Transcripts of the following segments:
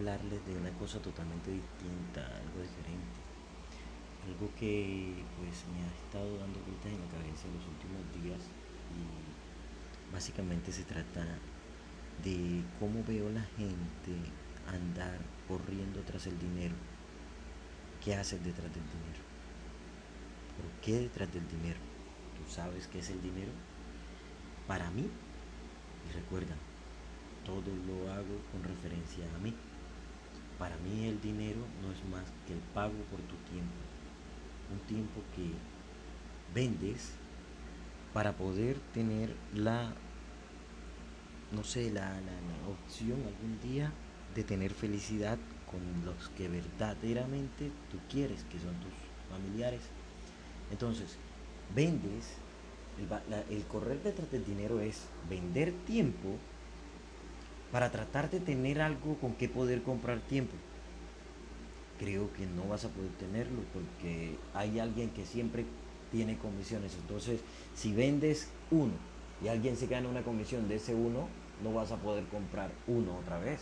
hablarles de una cosa totalmente distinta, algo diferente. Algo que pues me ha estado dando vueltas en la cabeza en los últimos días y básicamente se trata de cómo veo la gente andar corriendo tras el dinero. ¿Qué haces detrás del dinero? ¿Por qué detrás del dinero? ¿Tú sabes qué es el dinero? Para mí, y recuerda, todo lo hago con referencia a mí. Para mí el dinero no es más que el pago por tu tiempo. Un tiempo que vendes para poder tener la, no sé, la, opción algún día de tener felicidad con los que verdaderamente tú quieres, que son tus familiares. Entonces, vendes, el, el correr detrás del dinero es vender tiempo para tratar de tener algo con que poder comprar tiempo. Creo que no vas a poder tenerlo porque hay alguien que siempre tiene comisiones. Entonces, si vendes uno y alguien se gana una comisión de ese uno, no vas a poder comprar uno otra vez.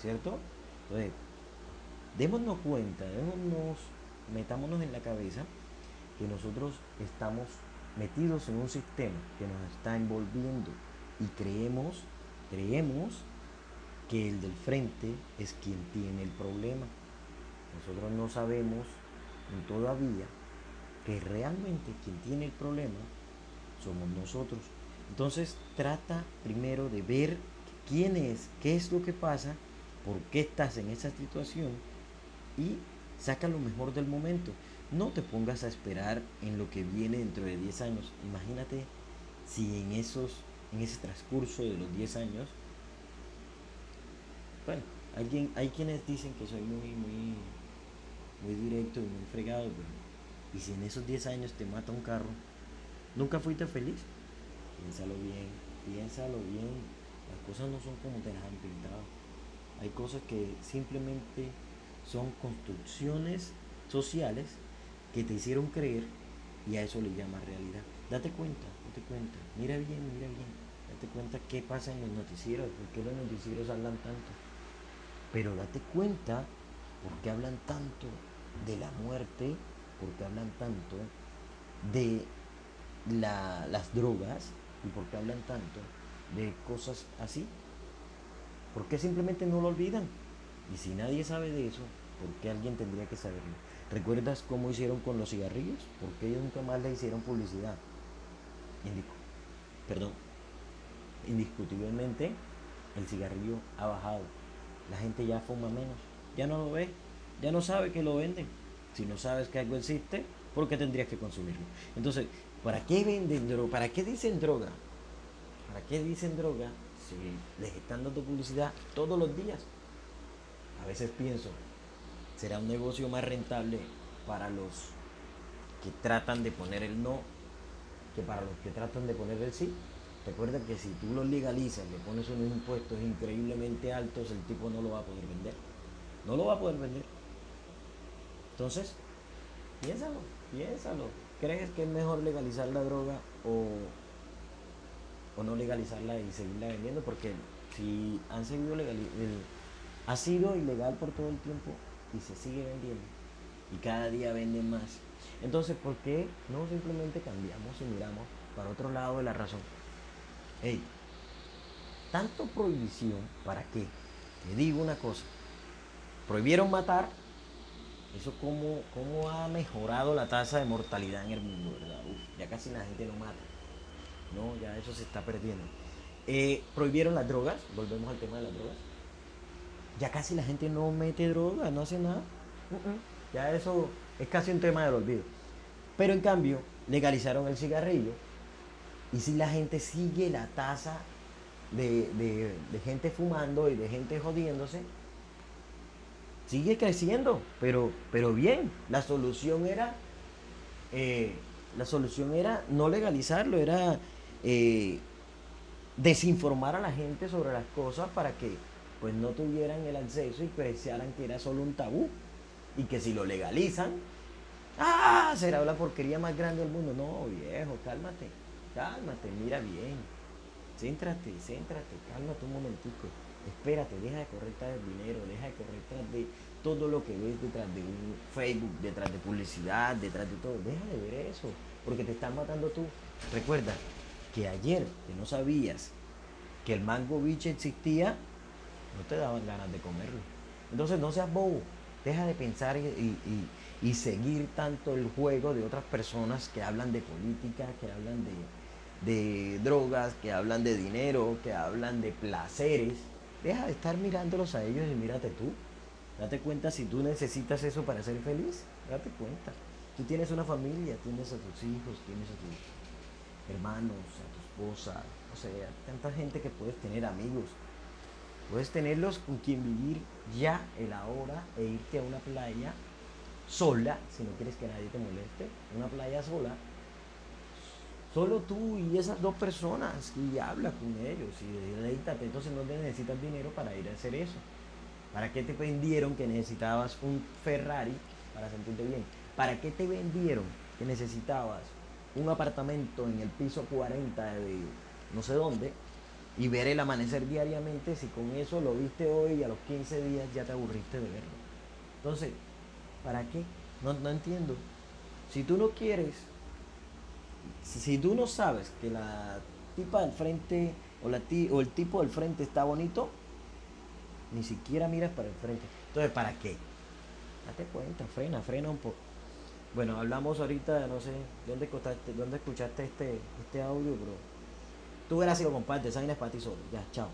¿Cierto? Entonces, démonos cuenta, démonos, metámonos en la cabeza que nosotros estamos metidos en un sistema que nos está envolviendo y creemos, creemos que el del frente es quien tiene el problema. Nosotros no sabemos todavía que realmente quien tiene el problema somos nosotros. Entonces trata primero de ver quién es, qué es lo que pasa, por qué estás en esa situación y saca lo mejor del momento. No te pongas a esperar en lo que viene dentro de 10 años. Imagínate si en esos en ese transcurso de los 10 años bueno, alguien, hay quienes dicen que soy muy, muy, muy directo y muy fregado, pero y si en esos 10 años te mata un carro, ¿nunca fuiste feliz? Piénsalo bien, piénsalo bien. Las cosas no son como te las han pintado. Hay cosas que simplemente son construcciones sociales que te hicieron creer y a eso le llamas realidad. Date cuenta, cuenta, mira bien, mira bien, date cuenta qué pasa en los noticieros, por qué los noticieros hablan tanto. Pero date cuenta por qué hablan tanto de la muerte, por qué hablan tanto de las drogas y por qué hablan tanto de cosas así. ¿Por qué simplemente no lo olvidan? Y si nadie sabe de eso, ¿por qué alguien tendría que saberlo? ¿Recuerdas cómo hicieron con los cigarrillos? ¿Por qué ellos nunca más le hicieron publicidad? Perdón. Indiscutiblemente, el cigarrillo ha bajado la gente ya fuma menos, ya no lo ve, ya no sabe que lo venden. Si no sabes que algo existe, ¿por qué tendrías que consumirlo? Entonces, ¿para qué venden droga? ¿Para qué dicen droga? ¿Para qué dicen droga si les están dando publicidad todos los días? A veces pienso, será un negocio más rentable para los que tratan de poner el no que para los que tratan de poner el sí. Recuerda que si tú lo legalizas, le pones unos impuestos increíblemente altos, el tipo no lo va a poder vender. No lo va a poder vender. Entonces, piénsalo, piénsalo. ¿Crees que es mejor legalizar la droga o, o no legalizarla y seguirla vendiendo? Porque si han seguido legal, ha sido ilegal por todo el tiempo y se sigue vendiendo. Y cada día venden más. Entonces, ¿por qué no simplemente cambiamos y miramos para otro lado de la razón? Hey, tanto prohibición, ¿para qué? Te digo una cosa. Prohibieron matar. Eso cómo, cómo ha mejorado la tasa de mortalidad en el mundo, ¿verdad? ya casi la gente no mata. No, ya eso se está perdiendo. Eh, prohibieron las drogas, volvemos al tema de las drogas. Ya casi la gente no mete droga, no hace nada. Ya eso es casi un tema del olvido. Pero en cambio, legalizaron el cigarrillo, y si la gente sigue la tasa de, gente fumando y de gente jodiéndose, sigue creciendo, pero, pero bien, la solución era, eh, la solución era no legalizarlo, era eh, desinformar a la gente sobre las cosas para que pues no tuvieran el acceso y pensaran que era solo un tabú y que si lo legalizan, ah, será la porquería más grande del mundo. No, viejo, cálmate cálmate, mira bien. Céntrate, céntrate, cálmate un momentico. Espérate, deja de correr tras del dinero, deja de correr tras de todo lo que ves detrás de un Facebook, detrás de publicidad, detrás de todo. Deja de ver eso, porque te están matando tú. Recuerda que ayer que no sabías que el mango biche existía, no te daban ganas de comerlo. Entonces no seas bobo, deja de pensar y, y seguir tanto el juego de otras personas que hablan de política, que hablan de, de drogas, que hablan de dinero, que hablan de placeres. Deja de estar mirándolos a ellos y mírate tú. Date cuenta si tú necesitas eso para ser feliz. Date cuenta. Tú tienes una familia, tienes a tus hijos, tienes a tus hermanos, a tu esposa, o sea, tanta gente que puedes tener amigos. Puedes tenerlos con quien vivir ya el ahora e irte a una playa sola, si no quieres que nadie te moleste, una playa sola, Solo tú y esas dos personas y habla con ellos y deleítate. Entonces no necesitas dinero para ir a hacer eso. ¿Para qué te vendieron que necesitabas un Ferrari para sentirte bien? ¿Para qué te vendieron que necesitabas un apartamento en el piso 40 de no sé dónde y ver el amanecer diariamente si con eso lo viste hoy y a los 15 días ya te aburriste de verlo? Entonces, ¿para qué? No, no entiendo. Si tú no quieres si, tú no sabes que la tipa del frente o, la o el tipo del frente está bonito, ni siquiera miras para el frente. Entonces, ¿para qué? Date cuenta, frena, frena un poco. Bueno, hablamos ahorita, no sé, ¿dónde escuchaste, dónde escuchaste este, este audio, bro? Tú verás si lo compartes, esa es para ti solo. Ya, chao.